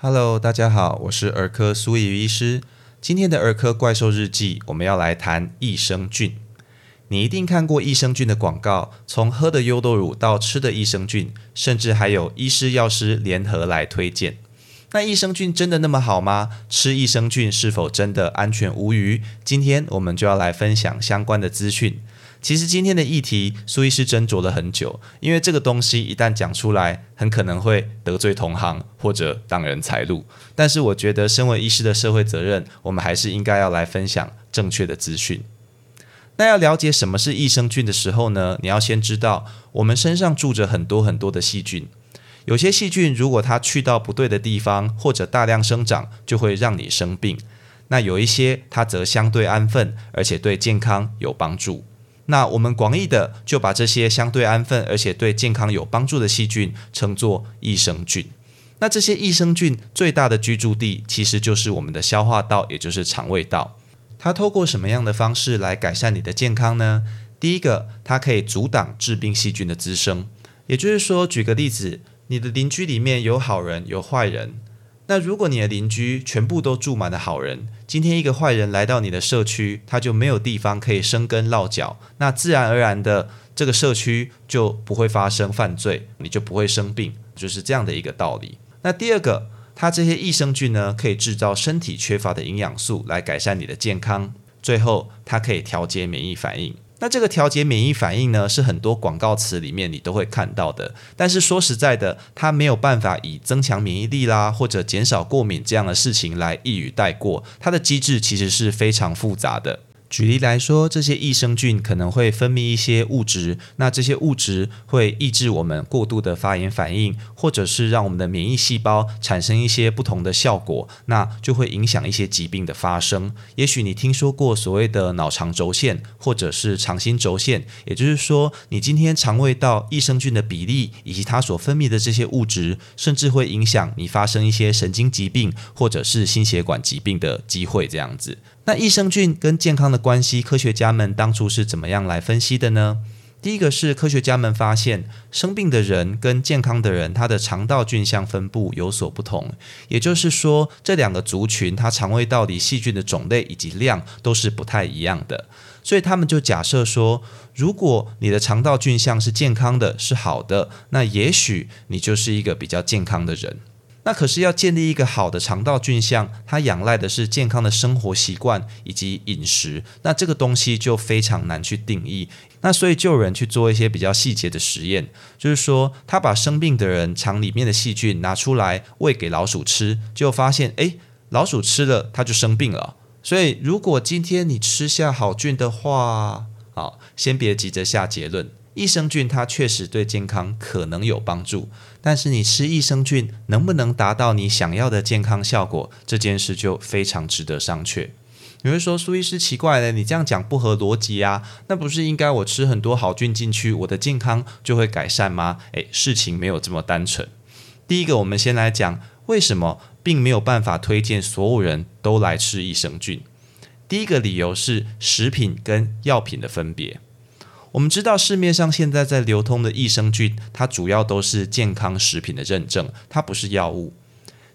Hello，大家好，我是儿科苏怡医师。今天的儿科怪兽日记，我们要来谈益生菌。你一定看过益生菌的广告，从喝的优豆乳到吃的益生菌，甚至还有医师药师联合来推荐。那益生菌真的那么好吗？吃益生菌是否真的安全无虞？今天我们就要来分享相关的资讯。其实今天的议题，苏医师斟酌了很久，因为这个东西一旦讲出来，很可能会得罪同行或者挡人财路。但是我觉得，身为医师的社会责任，我们还是应该要来分享正确的资讯。那要了解什么是益生菌的时候呢？你要先知道，我们身上住着很多很多的细菌，有些细菌如果它去到不对的地方，或者大量生长，就会让你生病。那有一些它则相对安分，而且对健康有帮助。那我们广义的就把这些相对安分而且对健康有帮助的细菌称作益生菌。那这些益生菌最大的居住地其实就是我们的消化道，也就是肠胃道。它透过什么样的方式来改善你的健康呢？第一个，它可以阻挡致病细菌的滋生。也就是说，举个例子，你的邻居里面有好人有坏人。那如果你的邻居全部都住满了好人，今天一个坏人来到你的社区，他就没有地方可以生根落脚，那自然而然的这个社区就不会发生犯罪，你就不会生病，就是这样的一个道理。那第二个，它这些益生菌呢，可以制造身体缺乏的营养素来改善你的健康，最后它可以调节免疫反应。那这个调节免疫反应呢，是很多广告词里面你都会看到的。但是说实在的，它没有办法以增强免疫力啦，或者减少过敏这样的事情来一语带过。它的机制其实是非常复杂的。举例来说，这些益生菌可能会分泌一些物质，那这些物质会抑制我们过度的发炎反应，或者是让我们的免疫细胞产生一些不同的效果，那就会影响一些疾病的发生。也许你听说过所谓的脑肠轴线，或者是肠心轴线，也就是说，你今天肠胃道益生菌的比例以及它所分泌的这些物质，甚至会影响你发生一些神经疾病或者是心血管疾病的机会，这样子。那益生菌跟健康的关系，科学家们当初是怎么样来分析的呢？第一个是科学家们发现，生病的人跟健康的人，他的肠道菌相分布有所不同，也就是说，这两个族群，它肠胃道里细菌的种类以及量都是不太一样的。所以他们就假设说，如果你的肠道菌相是健康的，是好的，那也许你就是一个比较健康的人。那可是要建立一个好的肠道菌相，它仰赖的是健康的生活习惯以及饮食。那这个东西就非常难去定义。那所以就有人去做一些比较细节的实验，就是说他把生病的人肠里面的细菌拿出来喂给老鼠吃，就发现，诶，老鼠吃了它就生病了。所以如果今天你吃下好菌的话，好，先别急着下结论。益生菌它确实对健康可能有帮助，但是你吃益生菌能不能达到你想要的健康效果，这件事就非常值得商榷。有人说苏医师奇怪了，你这样讲不合逻辑啊？那不是应该我吃很多好菌进去，我的健康就会改善吗？诶，事情没有这么单纯。第一个，我们先来讲为什么并没有办法推荐所有人都来吃益生菌。第一个理由是食品跟药品的分别。我们知道市面上现在在流通的益生菌，它主要都是健康食品的认证，它不是药物。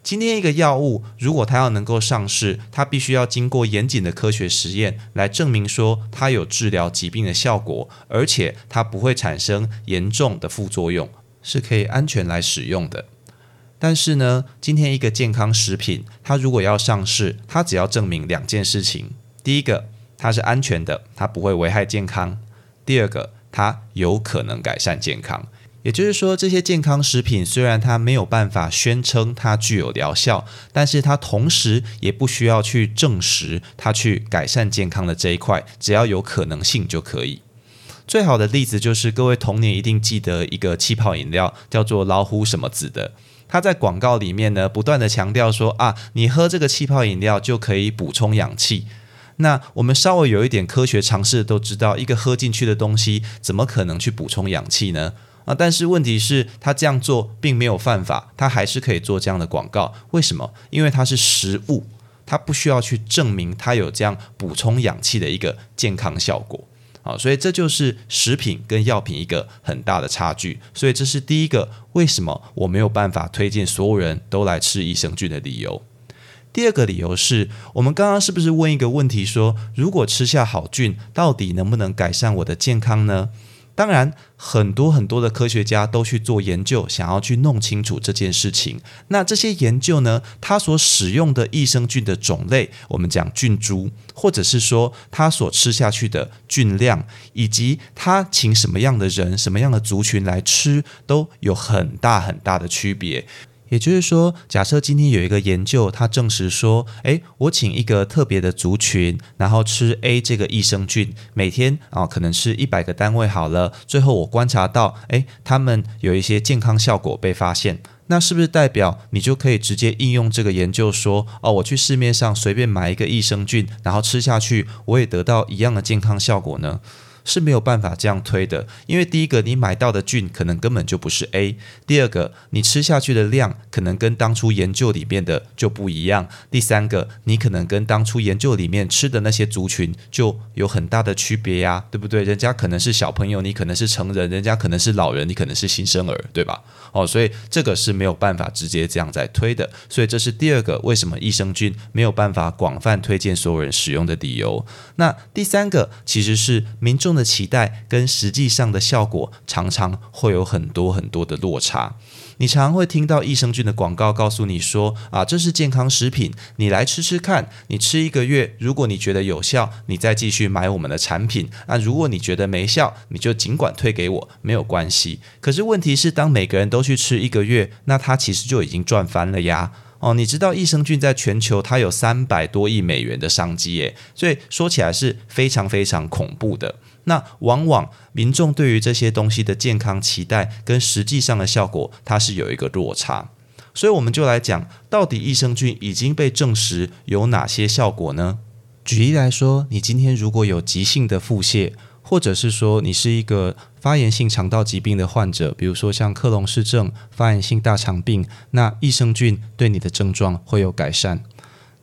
今天一个药物如果它要能够上市，它必须要经过严谨的科学实验来证明说它有治疗疾病的效果，而且它不会产生严重的副作用，是可以安全来使用的。但是呢，今天一个健康食品，它如果要上市，它只要证明两件事情：第一个，它是安全的，它不会危害健康。第二个，它有可能改善健康，也就是说，这些健康食品虽然它没有办法宣称它具有疗效，但是它同时也不需要去证实它去改善健康的这一块，只要有可能性就可以。最好的例子就是各位童年一定记得一个气泡饮料，叫做老虎什么子的，它在广告里面呢不断的强调说啊，你喝这个气泡饮料就可以补充氧气。那我们稍微有一点科学常识都知道，一个喝进去的东西怎么可能去补充氧气呢？啊，但是问题是，他这样做并没有犯法，他还是可以做这样的广告。为什么？因为它是食物，它不需要去证明它有这样补充氧气的一个健康效果。好，所以这就是食品跟药品一个很大的差距。所以这是第一个，为什么我没有办法推荐所有人都来吃益生菌的理由。第二个理由是我们刚刚是不是问一个问题说，如果吃下好菌，到底能不能改善我的健康呢？当然，很多很多的科学家都去做研究，想要去弄清楚这件事情。那这些研究呢，它所使用的益生菌的种类，我们讲菌株，或者是说它所吃下去的菌量，以及它请什么样的人、什么样的族群来吃，都有很大很大的区别。也就是说，假设今天有一个研究，它证实说，诶，我请一个特别的族群，然后吃 A 这个益生菌，每天啊，可能吃一百个单位好了，最后我观察到，诶，他们有一些健康效果被发现，那是不是代表你就可以直接应用这个研究说，哦，我去市面上随便买一个益生菌，然后吃下去，我也得到一样的健康效果呢？是没有办法这样推的，因为第一个，你买到的菌可能根本就不是 A；第二个，你吃下去的量可能跟当初研究里面的就不一样；第三个，你可能跟当初研究里面吃的那些族群就有很大的区别呀，对不对？人家可能是小朋友，你可能是成人；人家可能是老人，你可能是新生儿，对吧？哦，所以这个是没有办法直接这样在推的。所以这是第二个为什么益生菌没有办法广泛推荐所有人使用的理由。那第三个其实是民众。的期待跟实际上的效果常常会有很多很多的落差。你常会听到益生菌的广告告诉你说：“啊，这是健康食品，你来吃吃看。你吃一个月，如果你觉得有效，你再继续买我们的产品。那如果你觉得没效，你就尽管退给我，没有关系。可是问题是，当每个人都去吃一个月，那他其实就已经赚翻了呀。”哦，你知道益生菌在全球它有三百多亿美元的商机耶，所以说起来是非常非常恐怖的。那往往民众对于这些东西的健康期待跟实际上的效果，它是有一个落差。所以我们就来讲，到底益生菌已经被证实有哪些效果呢？举例来说，你今天如果有急性的腹泻。或者是说你是一个发炎性肠道疾病的患者，比如说像克隆氏症、发炎性大肠病，那益生菌对你的症状会有改善。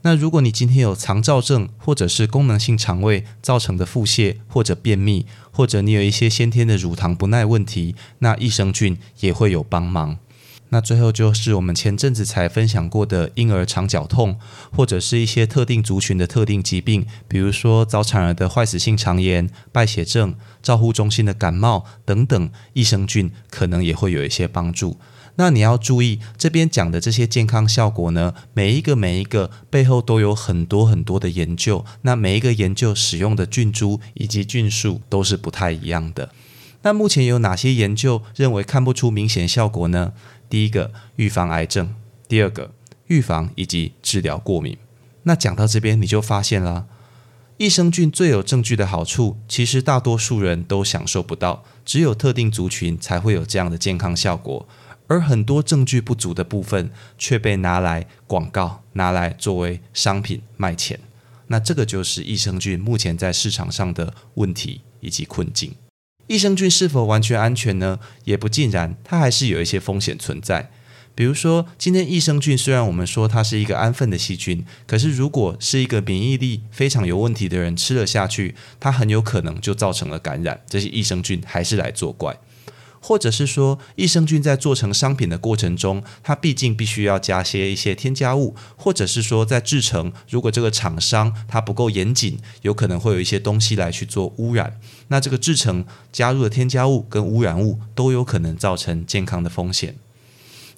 那如果你今天有肠燥症，或者是功能性肠胃造成的腹泻或者便秘，或者你有一些先天的乳糖不耐问题，那益生菌也会有帮忙。那最后就是我们前阵子才分享过的婴儿肠绞痛，或者是一些特定族群的特定疾病，比如说早产儿的坏死性肠炎、败血症、照护中心的感冒等等，益生菌可能也会有一些帮助。那你要注意这边讲的这些健康效果呢，每一个每一个背后都有很多很多的研究，那每一个研究使用的菌株以及菌数都是不太一样的。那目前有哪些研究认为看不出明显效果呢？第一个预防癌症，第二个预防以及治疗过敏。那讲到这边，你就发现了益生菌最有证据的好处，其实大多数人都享受不到，只有特定族群才会有这样的健康效果。而很多证据不足的部分，却被拿来广告，拿来作为商品卖钱。那这个就是益生菌目前在市场上的问题以及困境。益生菌是否完全安全呢？也不尽然，它还是有一些风险存在。比如说，今天益生菌虽然我们说它是一个安分的细菌，可是如果是一个免疫力非常有问题的人吃了下去，它很有可能就造成了感染。这些益生菌还是来作怪。或者是说，益生菌在做成商品的过程中，它毕竟必须要加些一些添加物，或者是说在制成，如果这个厂商它不够严谨，有可能会有一些东西来去做污染。那这个制成加入的添加物跟污染物都有可能造成健康的风险。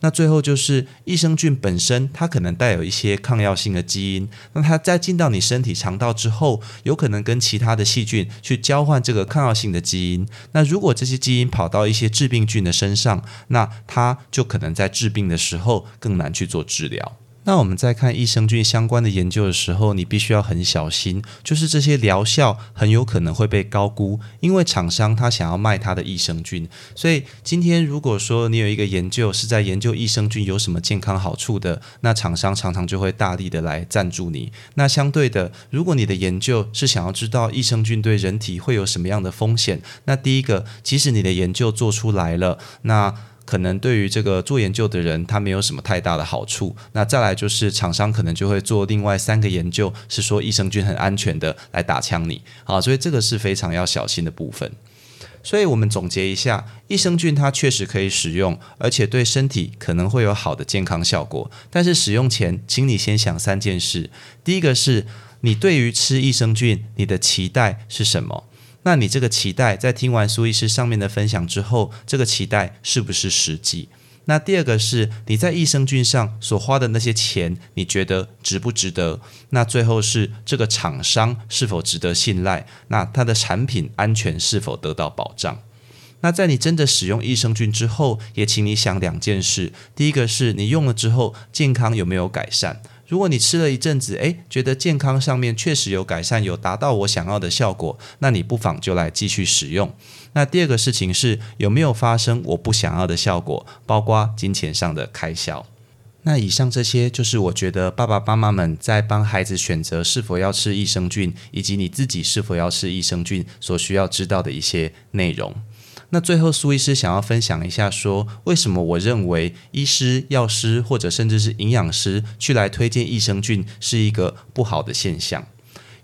那最后就是益生菌本身，它可能带有一些抗药性的基因。那它在进到你身体肠道之后，有可能跟其他的细菌去交换这个抗药性的基因。那如果这些基因跑到一些致病菌的身上，那它就可能在治病的时候更难去做治疗。那我们在看益生菌相关的研究的时候，你必须要很小心，就是这些疗效很有可能会被高估，因为厂商他想要卖他的益生菌。所以今天如果说你有一个研究是在研究益生菌有什么健康好处的，那厂商常常就会大力的来赞助你。那相对的，如果你的研究是想要知道益生菌对人体会有什么样的风险，那第一个，即使你的研究做出来了，那可能对于这个做研究的人，他没有什么太大的好处。那再来就是厂商可能就会做另外三个研究，是说益生菌很安全的来打枪你，好，所以这个是非常要小心的部分。所以我们总结一下，益生菌它确实可以使用，而且对身体可能会有好的健康效果。但是使用前，请你先想三件事：第一个是你对于吃益生菌，你的期待是什么？那你这个期待，在听完苏医师上面的分享之后，这个期待是不是实际？那第二个是你在益生菌上所花的那些钱，你觉得值不值得？那最后是这个厂商是否值得信赖？那它的产品安全是否得到保障？那在你真的使用益生菌之后，也请你想两件事：第一个是你用了之后健康有没有改善？如果你吃了一阵子，诶，觉得健康上面确实有改善，有达到我想要的效果，那你不妨就来继续使用。那第二个事情是有没有发生我不想要的效果，包括金钱上的开销。那以上这些就是我觉得爸爸妈妈们在帮孩子选择是否要吃益生菌，以及你自己是否要吃益生菌所需要知道的一些内容。那最后，苏医师想要分享一下，说为什么我认为医师、药师或者甚至是营养师去来推荐益生菌是一个不好的现象。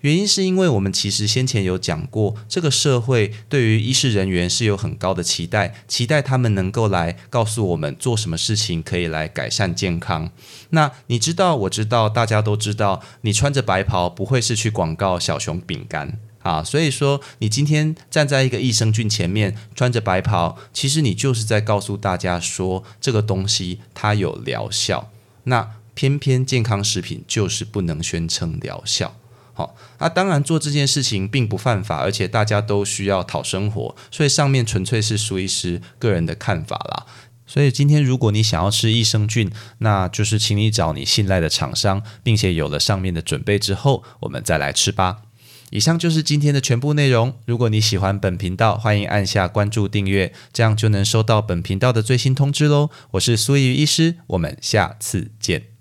原因是因为我们其实先前有讲过，这个社会对于医师人员是有很高的期待，期待他们能够来告诉我们做什么事情可以来改善健康。那你知道，我知道，大家都知道，你穿着白袍不会是去广告小熊饼干。啊，所以说你今天站在一个益生菌前面，穿着白袍，其实你就是在告诉大家说，这个东西它有疗效。那偏偏健康食品就是不能宣称疗效。好，那当然做这件事情并不犯法，而且大家都需要讨生活，所以上面纯粹是苏医师个人的看法啦。所以今天如果你想要吃益生菌，那就是请你找你信赖的厂商，并且有了上面的准备之后，我们再来吃吧。以上就是今天的全部内容。如果你喜欢本频道，欢迎按下关注订阅，这样就能收到本频道的最新通知喽。我是苏怡医师，我们下次见。